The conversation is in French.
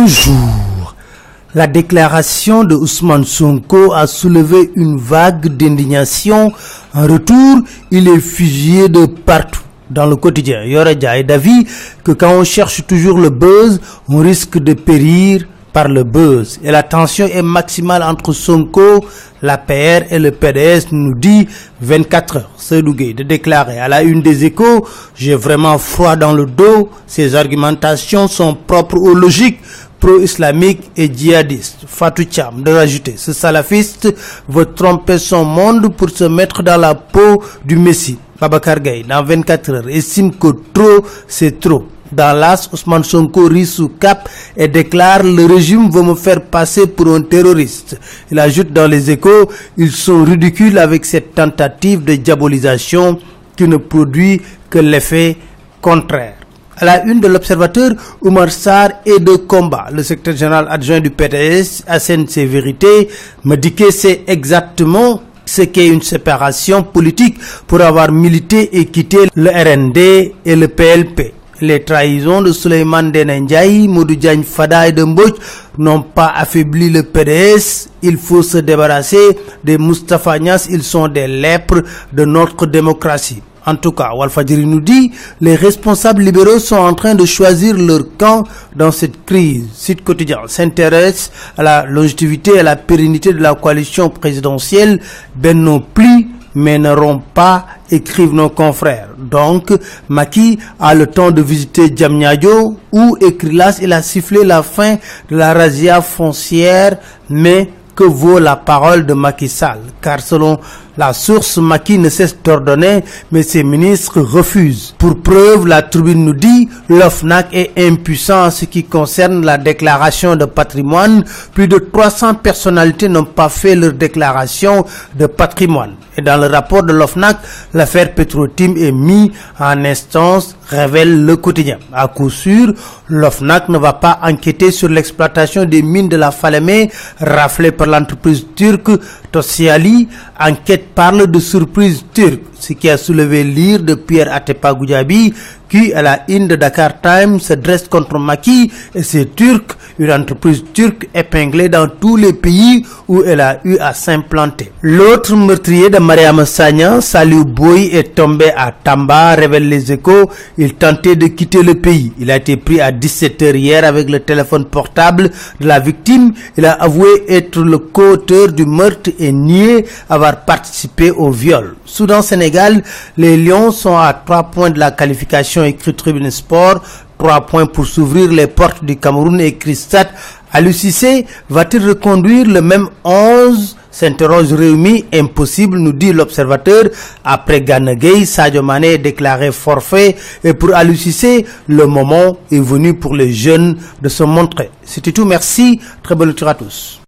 Bonjour. La déclaration de Ousmane Sonko a soulevé une vague d'indignation. En retour, il est fusillé de partout dans le quotidien. Yoradja est d'avis que quand on cherche toujours le buzz, on risque de périr par le buzz. Et la tension est maximale entre Sonko, la PR et le PDS, nous dit 24 heures. Seydou de déclarer à la une des échos, j'ai vraiment froid dans le dos, ces argumentations sont propres aux logiques pro-islamique et djihadiste. Fatou Cham de rajouter, ce salafiste veut tromper son monde pour se mettre dans la peau du Messie. Babacar Gaye, dans 24 heures, estime que trop, c'est trop. Dans l'as, Ousmane Sonko rit sous cap et déclare le régime veut me faire passer pour un terroriste. Il ajoute dans les échos, ils sont ridicules avec cette tentative de diabolisation qui ne produit que l'effet contraire. À la une de l'observateur, Oumar Sarr est de combat. Le secrétaire général adjoint du PDS assène ses vérités, que c'est exactement ce qu'est une séparation politique pour avoir milité et quitté le RND et le PLP. Les trahisons de Suleiman Denendjaï, Modou Diagne Fada et de n'ont pas affaibli le PDS. Il faut se débarrasser des Moustapha Nias. Ils sont des lèpres de notre démocratie. En tout cas, Walfadjiri nous dit, les responsables libéraux sont en train de choisir leur camp dans cette crise. Site quotidien s'intéresse à la longévité et à la pérennité de la coalition présidentielle. Ben non plus mais rompt pas, écrivent nos confrères. Donc, Maki a le temps de visiter Djamnyadjo, où, là, il a sifflé la fin de la razzia foncière, mais que vaut la parole de Macky Sall? Car selon la source, Macky ne cesse d'ordonner, mais ses ministres refusent. Pour preuve, la tribune nous dit, l'OFNAC est impuissant en ce qui concerne la déclaration de patrimoine. Plus de 300 personnalités n'ont pas fait leur déclaration de patrimoine. Et dans le rapport de l'OFNAC, l'affaire Petrotim est mise en instance, révèle le quotidien. À coup sûr, l'OFNAC ne va pas enquêter sur l'exploitation des mines de la Falémé raflées par l'entreprise turque Tossiali. Enquête parle de surprise turque, ce qui a soulevé l'ire de Pierre Atepa Goudiabi, qui, à la une Dakar Times, se dresse contre Maki et ses Turcs, une entreprise turque épinglée dans tous les pays où elle a eu à s'implanter. L'autre meurtrier de Mariam Sagnan, Salou Boy, est tombé à Tamba, révèle les échos. Il tentait de quitter le pays. Il a été pris à 17h hier avec le téléphone portable de la victime. Il a avoué être le co-auteur du meurtre et nié avoir participé au viol. Soudan-Sénégal, les Lions sont à trois points de la qualification écrit Tribune Sport. Trois points pour s'ouvrir les portes du Cameroun et Christat. À va-t-il reconduire le même 11 s'interroge Réumi, impossible, nous dit l'observateur. Après Ganegay, Sadio déclaré forfait. Et pour Alucissé, le moment est venu pour les jeunes de se montrer. C'était tout, merci. Très bonne lecture à tous.